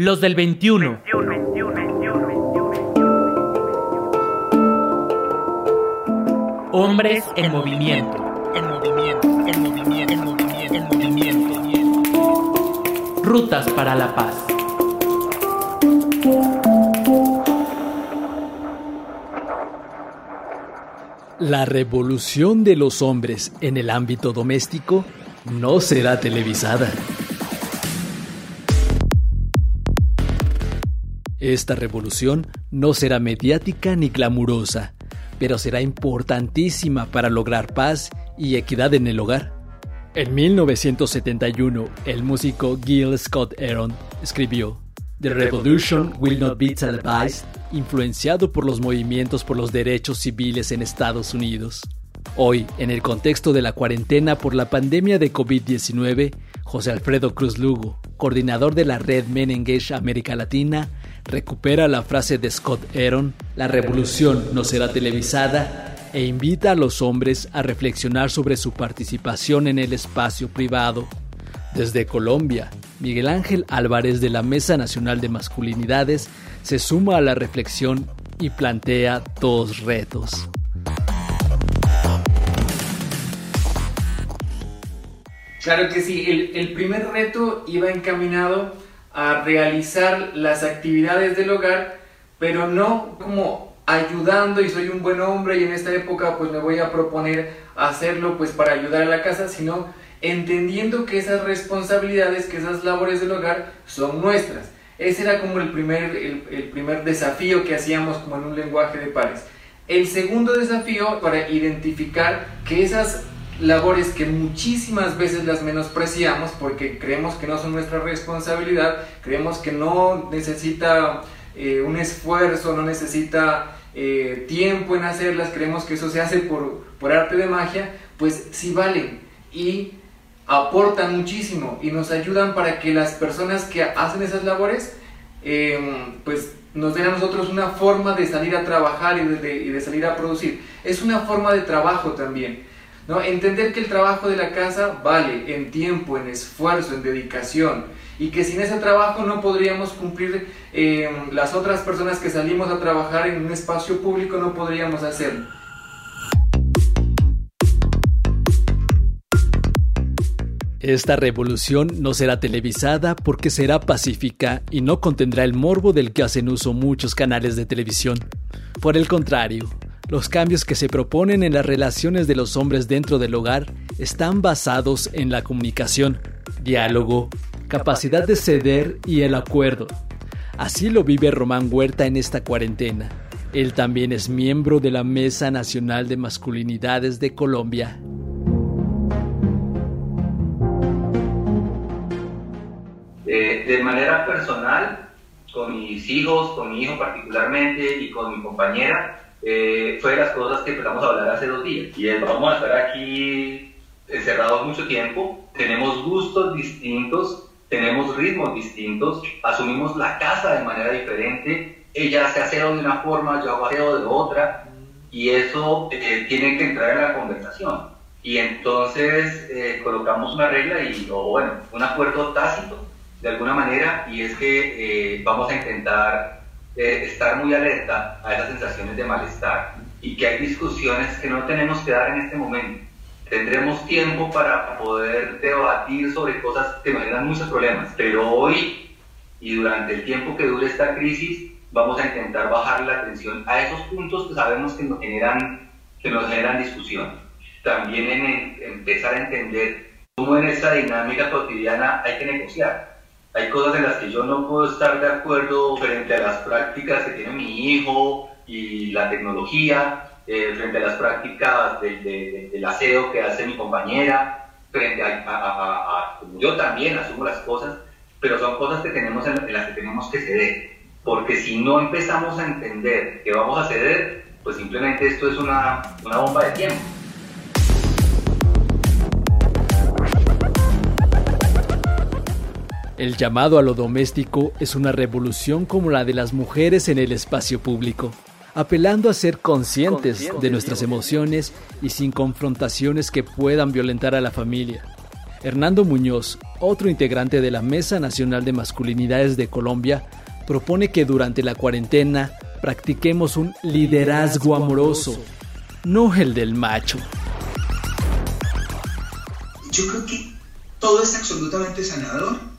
Los del 21. Hombres en movimiento. En movimiento, en movimiento, en movimiento, en movimiento. Rutas para la paz. La revolución de los hombres en el ámbito doméstico no será televisada. Esta revolución no será mediática ni glamurosa, pero será importantísima para lograr paz y equidad en el hogar. En 1971, el músico Gil Scott Aaron escribió The Revolution Will Not Be Televised, influenciado por los movimientos por los derechos civiles en Estados Unidos. Hoy, en el contexto de la cuarentena por la pandemia de COVID-19, José Alfredo Cruz Lugo, coordinador de la red Men Engage América Latina, recupera la frase de Scott Aaron, la revolución no será televisada, e invita a los hombres a reflexionar sobre su participación en el espacio privado. Desde Colombia, Miguel Ángel Álvarez de la Mesa Nacional de Masculinidades se suma a la reflexión y plantea dos retos. Claro que sí, el, primer reto iba encaminado a realizar las actividades del hogar, pero no como ayudando y soy un buen hombre y en esta época pues me voy a proponer hacerlo pues para ayudar a la casa, sino entendiendo que esas responsabilidades, que esas labores del hogar son nuestras. Ese era como el primer, el, primer desafío que hacíamos como en un lenguaje de pares. El segundo desafío para identificar que esas labores que muchísimas veces las menospreciamos porque creemos que no son nuestra responsabilidad, creemos que no necesita eh, un esfuerzo, no necesita eh, tiempo en hacerlas, creemos que eso se hace por, por arte de magia, pues sí valen. Y aportan muchísimo y nos ayudan para que las personas que hacen esas labores em, pues nos den a nosotros una forma de salir a trabajar y de, y de, salir a producir. Es una forma de trabajo también. ¿No? Entender que el trabajo de la casa vale en tiempo, en esfuerzo, en dedicación y que sin ese trabajo no podríamos cumplir em, las otras personas que salimos a trabajar en un espacio público no podríamos hacerlo. Esta revolución no será televisada porque será pacífica y no contendrá el morbo del que hacen uso muchos canales de televisión. Por el contrario, los cambios que se proponen en las relaciones de los hombres dentro del hogar están basados en la comunicación, diálogo, capacidad de ceder y el acuerdo. Así lo vive Román Huerta en esta cuarentena. Él también es miembro de la Mesa Nacional de Masculinidades de Colombia. de manera personal, con mis hijos, con mi hijo particularmente y con mi compañera, eh, fue de las cosas que empezamos a hablar hace dos días. Y es, vamos a estar aquí encerrados mucho tiempo, tenemos gustos distintos, tenemos ritmos distintos, asumimos la casa de manera diferente, ella hace de una forma, yo hago de otra, y eso eh, tiene que entrar en la conversación. Y entonces eh, colocamos una regla y, o bueno, un acuerdo tácito de alguna manera y es que eh, vamos a intentar eh, estar muy alerta a esas sensaciones de malestar y que hay discusiones que no tenemos que dar en este momento. Tendremos tiempo para poder debatir sobre cosas que nos generan muchos problemas, pero hoy y durante el tiempo que dure esta crisis vamos a intentar bajar la atención a esos puntos que sabemos que nos generan, que nos generan discusión. También en empezar a entender cómo en esa dinámica cotidiana hay que negociar hay cosas en las que yo no puedo estar de acuerdo frente a las prácticas que tiene mi hijo y la tecnología, eh, frente a las prácticas del aseo que hace mi compañera, frente a, como yo también asumo las cosas, pero son cosas que tenemos en, las que tenemos que ceder, porque si no empezamos a entender que vamos a ceder, pues simplemente esto es una, una bomba de tiempo. El llamado a lo doméstico es una revolución como la de las mujeres en el espacio público, apelando a ser conscientes de nuestras emociones y sin confrontaciones que puedan violentar a la familia. Hernando Muñoz, otro integrante de la Mesa Nacional de Masculinidades de Colombia, propone que durante la cuarentena practiquemos un liderazgo amoroso, no el del macho. Yo creo que todo es absolutamente sanador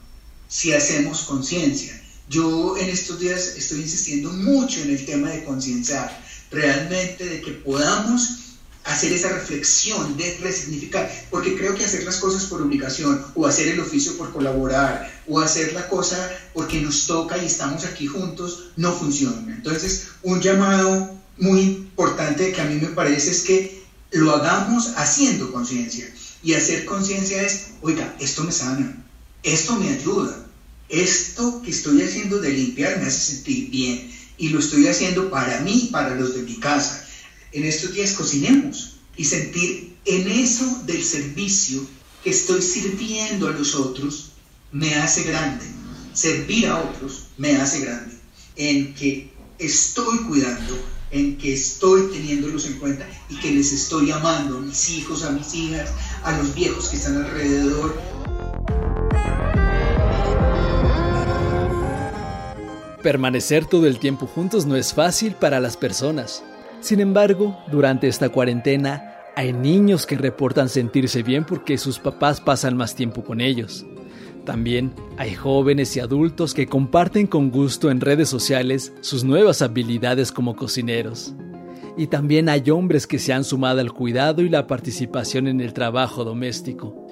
si hacemos conciencia. Yo en estos días estoy insistiendo mucho en el tema de concienciar, realmente de que podamos hacer esa reflexión de resignificar, porque creo que hacer las cosas por obligación o hacer el oficio por colaborar o hacer la cosa porque nos toca y estamos aquí juntos no funciona. Entonces, un llamado muy importante que a mí me parece es que lo hagamos haciendo conciencia. Y hacer conciencia es, oiga, esto me sana, esto me ayuda, esto que estoy haciendo de limpiar me hace sentir bien y lo estoy haciendo para mí para los de mi casa en estos días cocinemos y sentir en eso del servicio que estoy sirviendo a los otros me hace grande. Servir a otros me hace grande. En que estoy cuidando, en que estoy teniéndolos en cuenta y que les estoy amando a mis hijos, a mis hijas, a los viejos que están alrededor. Permanecer todo el tiempo juntos no es fácil para las personas. Sin embargo, durante esta cuarentena hay niños que reportan sentirse bien porque sus papás pasan más tiempo con ellos. También hay jóvenes y adultos que comparten con gusto en redes sociales sus nuevas habilidades como cocineros. Y también hay hombres que se han sumado al cuidado y la participación en el trabajo doméstico.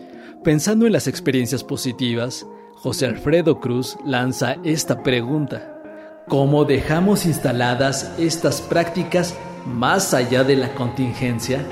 Pensando en las experiencias positivas, José Alfredo Cruz lanza esta pregunta. ¿Cómo dejamos instaladas estas prácticas más allá de la contingencia?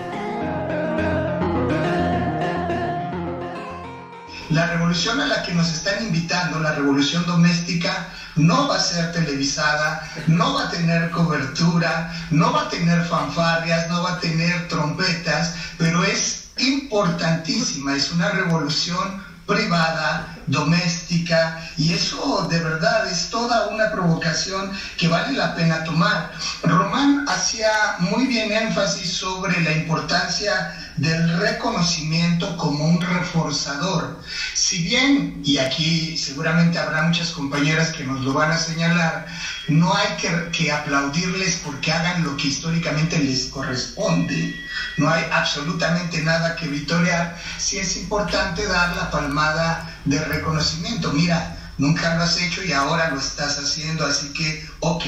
La revolución a la que nos están invitando, la revolución doméstica, no va a ser televisada, no va a tener cobertura, no va a tener fanfarrias, no va a tener trompetas, pero es importantísima, es una revolución privada, doméstica, y eso de verdad es toda una provocación que vale la pena tomar. Román hacía muy bien énfasis sobre la importancia del reconocimiento como un reforzador. Si bien, y aquí seguramente habrá muchas compañeras que nos lo van a señalar, no hay que, aplaudirles porque hagan lo que históricamente les corresponde, no hay absolutamente nada que vitorear, si es importante dar la palmada de reconocimiento. Mira, nunca lo has hecho y ahora lo estás haciendo, así que, ok,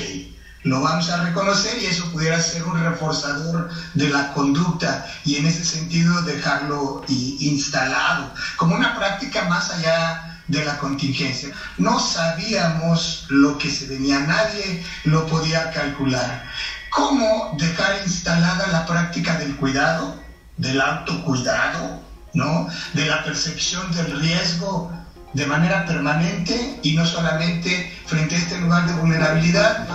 lo vamos a reconocer y eso pudiera ser un reforzador de la conducta y en ese sentido dejarlo instalado como una práctica más allá de la contingencia. No sabíamos lo que se venía, nadie lo podía calcular. ¿Cómo dejar instalada la práctica del cuidado, del autocuidado, ¿no? de la percepción del riesgo de manera permanente y no solamente frente a este lugar de vulnerabilidad.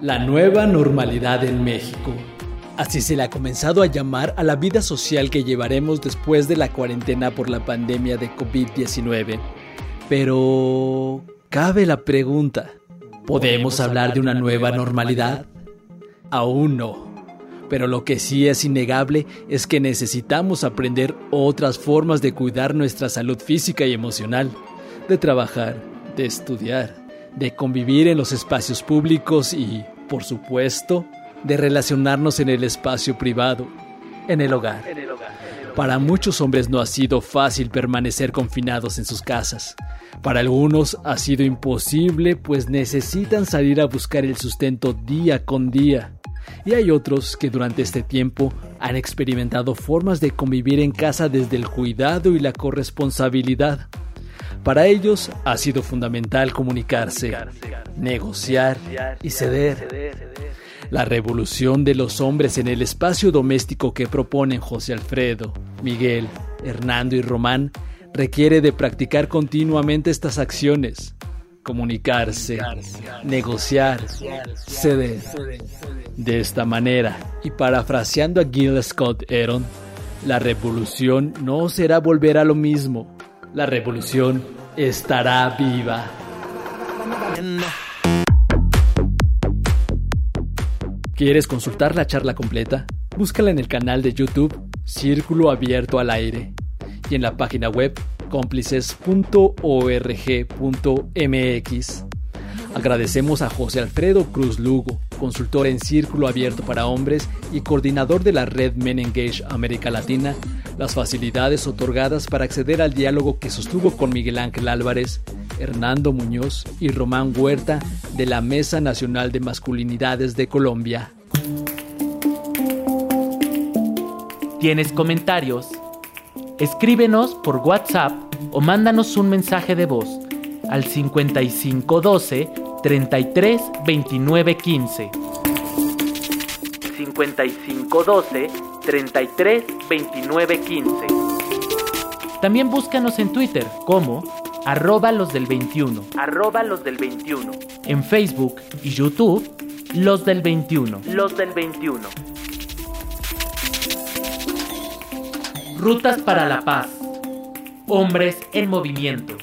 La nueva normalidad en México. Así se le ha comenzado a llamar a la vida social que llevaremos después de la cuarentena por la pandemia de COVID-19. Pero cabe la pregunta, ¿podemos hablar de una nueva normalidad? Aún no. Pero lo que sí es innegable es que necesitamos aprender otras formas de cuidar nuestra salud física y emocional, de trabajar, de estudiar, de convivir en los espacios públicos y, por supuesto, de relacionarnos en el espacio privado, en el hogar. Para muchos hombres no ha sido fácil permanecer confinados en sus casas. Para algunos ha sido imposible pues necesitan salir a buscar el sustento día con día y hay otros que durante este tiempo han experimentado formas de convivir en casa desde el cuidado y la corresponsabilidad. Para ellos ha sido fundamental comunicarse, negociar y ceder. La revolución de los hombres en el espacio doméstico que proponen José Alfredo, Miguel, Hernando y Román requiere de practicar continuamente estas acciones, comunicarse, negociar, ceder. De esta manera, y parafraseando a Gil Scott Aaron, la revolución no será volver a lo mismo, la revolución estará viva. ¿Quieres consultar la charla completa? Búscala en el canal de YouTube Círculo Abierto al Aire y en la página web cómplices.org.mx. Agradecemos a José Alfredo Cruz Lugo, consultor en Círculo Abierto para Hombres y coordinador de la red Men Engage América Latina, las facilidades otorgadas para acceder al diálogo que sostuvo con Miguel Ángel Álvarez, Hernando Muñoz y Román Huerta de la Mesa Nacional de Masculinidades de Colombia. ¿Tienes comentarios? Escríbenos por WhatsApp o mándanos un mensaje de voz al 5512 33 29 15. 5512 33 29 15. También búscanos en Twitter como arroba los del 21. Arroba los del 21. En Facebook y YouTube, los del 21. Los del 21. Rutas para la paz. Hombres en movimiento.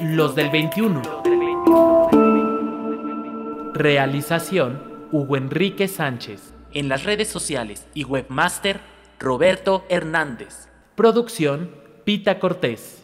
Los del 21. Realización Hugo Enrique Sánchez. En las redes sociales y webmaster Roberto Hernández. Producción Pita Cortés.